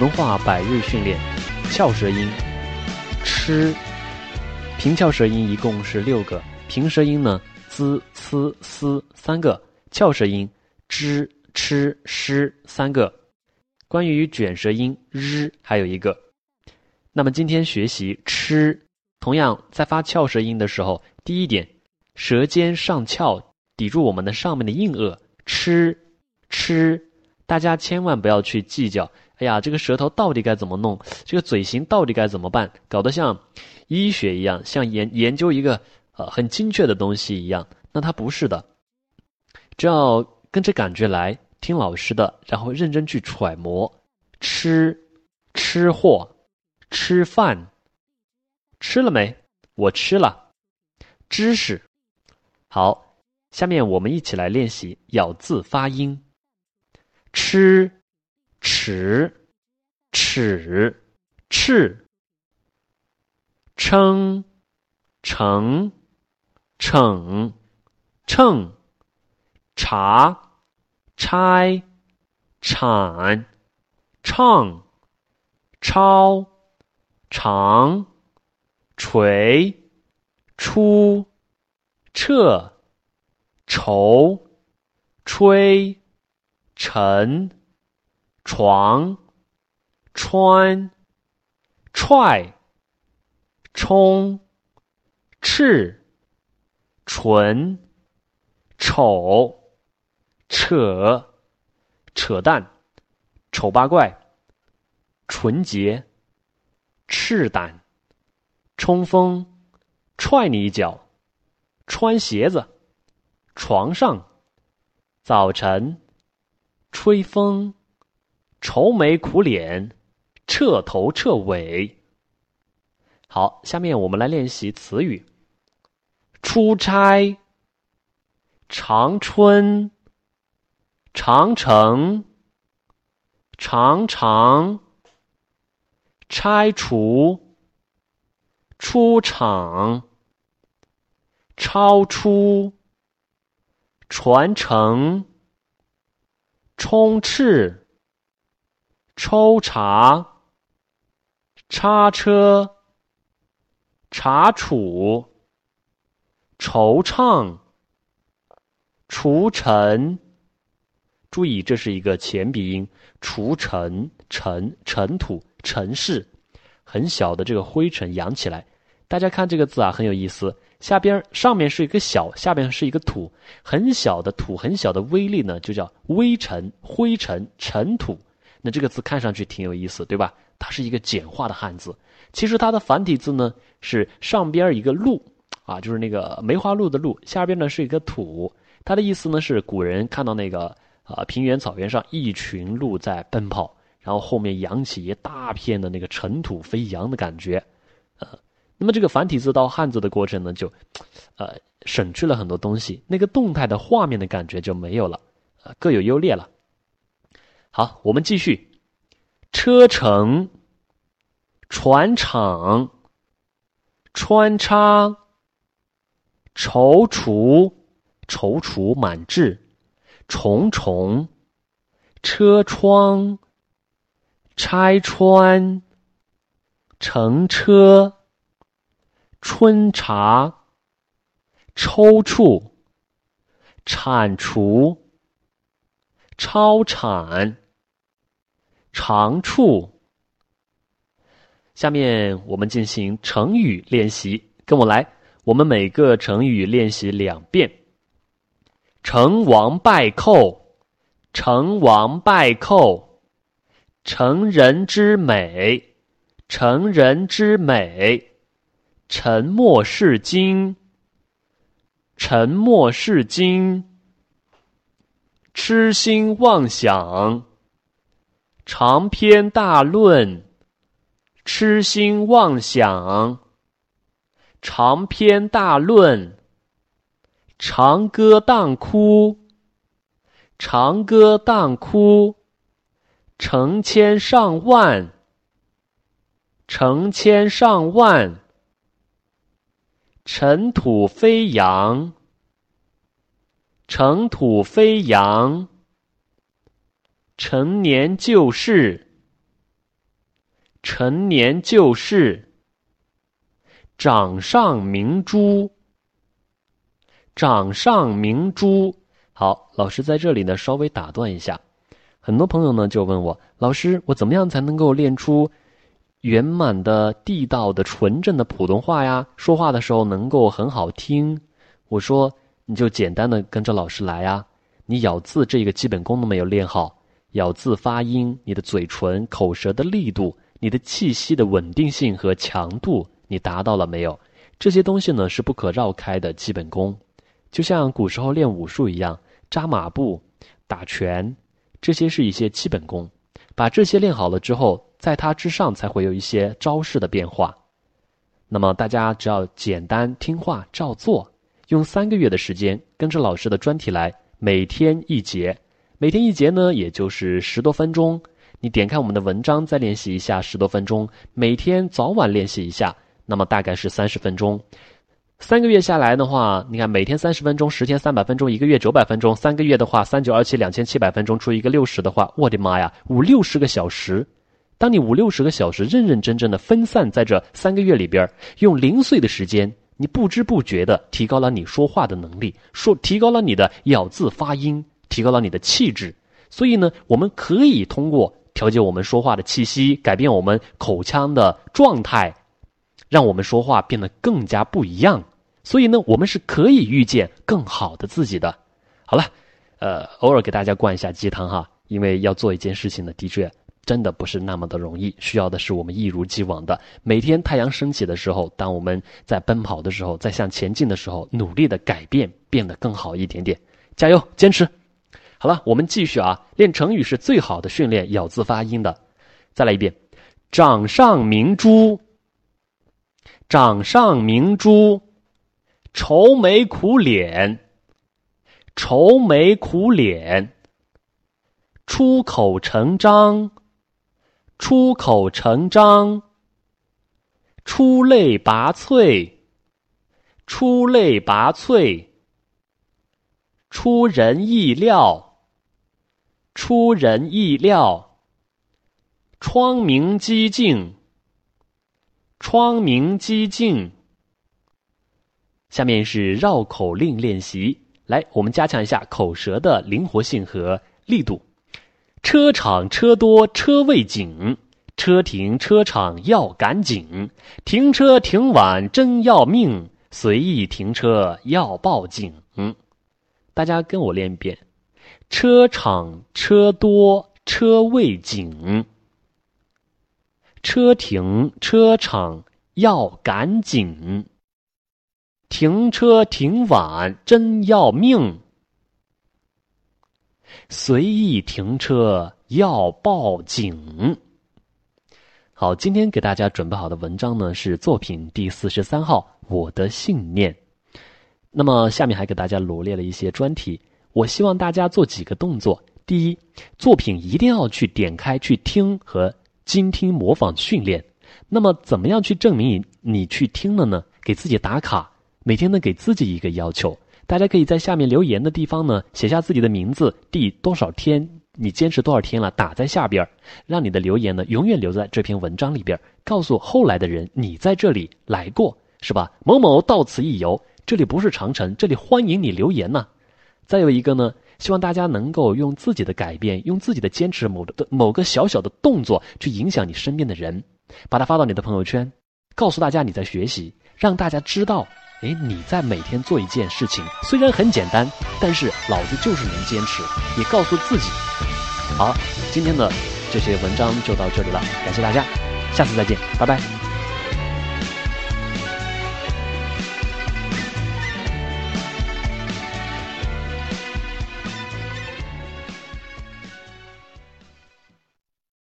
普通话百日训练，翘舌音，吃，平翘舌音一共是六个，平舌音呢，z、c、s 三个，翘舌音，zh、ch、sh 三个。关于卷舌音 r 还有一个。那么今天学习吃，同样在发翘舌音的时候，第一点，舌尖上翘，抵住我们的上面的硬腭，吃，吃。大家千万不要去计较，哎呀，这个舌头到底该怎么弄？这个嘴型到底该怎么办？搞得像医学一样，像研研究一个呃很精确的东西一样。那它不是的，只要跟着感觉来，听老师的，然后认真去揣摩。吃，吃货，吃饭，吃了没？我吃了。知识，好，下面我们一起来练习咬字发音。吃，尺，尺，赤，称，称，称，称，茶，拆，铲，唱，抄，长，锤，出，撤，愁，吹。沉，床，穿，踹，冲，赤，唇，丑，扯，扯淡，丑八怪，纯洁，赤胆，冲锋，踹你一脚，穿鞋子，床上，早晨。吹风，愁眉苦脸，彻头彻尾。好，下面我们来练习词语：出差、长春、长城、长长、拆除、出场、超出、传承。充斥、抽查、叉车、查处、惆怅、除尘。注意，这是一个前鼻音，除尘、尘、尘土、尘世，很小的这个灰尘扬起来。大家看这个字啊，很有意思。下边上面是一个小，下边是一个土，很小的土，很小的微粒呢，就叫微尘、灰尘、尘土。那这个字看上去挺有意思，对吧？它是一个简化的汉字。其实它的繁体字呢是上边一个鹿，啊，就是那个梅花鹿的鹿，下边呢是一个土。它的意思呢是古人看到那个啊平原草原上一群鹿在奔跑，然后后面扬起一大片的那个尘土飞扬的感觉，呃。那么这个繁体字到汉字的过程呢，就，呃，省去了很多东西，那个动态的画面的感觉就没有了，呃，各有优劣了。好，我们继续，车程、船厂、穿插、踌躇、踌躇满志、重重、车窗、拆穿、乘车。春茶，抽搐，铲除，超产，长处。下面我们进行成语练习，跟我来。我们每个成语练习两遍。成王败寇，成王败寇，成人之美，成人之美。沉默是金，沉默是金。痴心妄想，长篇大论。痴心妄想，长篇大论。长歌当哭，长歌当哭。成千上万，成千上万。尘土飞扬，尘土飞扬。陈年旧事，陈年旧事，掌上明珠，掌上明珠。好，老师在这里呢，稍微打断一下。很多朋友呢就问我，老师，我怎么样才能够练出圆满的、地道的、纯正的普通话呀？说话的时候能够很好听。我说，你就简单的跟着老师来呀。你咬字这个基本功都没有练好，咬字发音，你的嘴唇、口舌的力度。你的气息的稳定性和强度，你达到了没有？这些东西呢是不可绕开的基本功，就像古时候练武术一样，扎马步、打拳，这些是一些基本功。把这些练好了之后，在它之上才会有一些招式的变化。那么大家只要简单听话照做，用三个月的时间跟着老师的专题来，每天一节，每天一节呢，也就是十多分钟。你点开我们的文章，再练习一下十多分钟，每天早晚练习一下，那么大概是三十分钟。三个月下来的话，你看每天三十分钟，十天三百分钟，一个月九百分钟，三个月的话，三九二七两千七百分钟，除一个六十的话，我的妈呀，五六十个小时。当你五六十个小时认认真真的分散在这三个月里边，用零碎的时间，你不知不觉的提高了你说话的能力，说提高了你的咬字发音，提高了你的气质。所以呢，我们可以通过。调节我们说话的气息，改变我们口腔的状态，让我们说话变得更加不一样。所以呢，我们是可以遇见更好的自己的。好了，呃，偶尔给大家灌一下鸡汤哈，因为要做一件事情呢，的确真的不是那么的容易，需要的是我们一如既往的每天太阳升起的时候，当我们在奔跑的时候，在向前进的时候，努力的改变，变得更好一点点，加油，坚持。好了，我们继续啊！练成语是最好的训练咬字发音的。再来一遍，掌上明珠，掌上明珠，愁眉苦脸，愁眉苦脸，出口成章，出口成章，出类拔萃，出类拔萃，出人意料。出人意料，窗明几净，窗明几净。下面是绕口令练习，来，我们加强一下口舌的灵活性和力度。车场车多车位紧，车停车场要赶紧，停车停晚真要命，随意停车要报警。大家跟我练一遍。车场车多车位紧，车停车场要赶紧，停车停晚真要命，随意停车要报警。好，今天给大家准备好的文章呢是作品第四十三号《我的信念》，那么下面还给大家罗列了一些专题。我希望大家做几个动作：第一，作品一定要去点开去听和精听模仿训练。那么，怎么样去证明你你去听了呢？给自己打卡，每天呢给自己一个要求。大家可以在下面留言的地方呢写下自己的名字，第多少天你坚持多少天了，打在下边，让你的留言呢永远留在这篇文章里边，告诉后来的人你在这里来过，是吧？某某到此一游，这里不是长城，这里欢迎你留言呢。再有一个呢，希望大家能够用自己的改变，用自己的坚持，某的某个小小的动作去影响你身边的人，把它发到你的朋友圈，告诉大家你在学习，让大家知道，哎，你在每天做一件事情，虽然很简单，但是老子就是能坚持。也告诉自己，好，今天的这些文章就到这里了，感谢大家，下次再见，拜拜。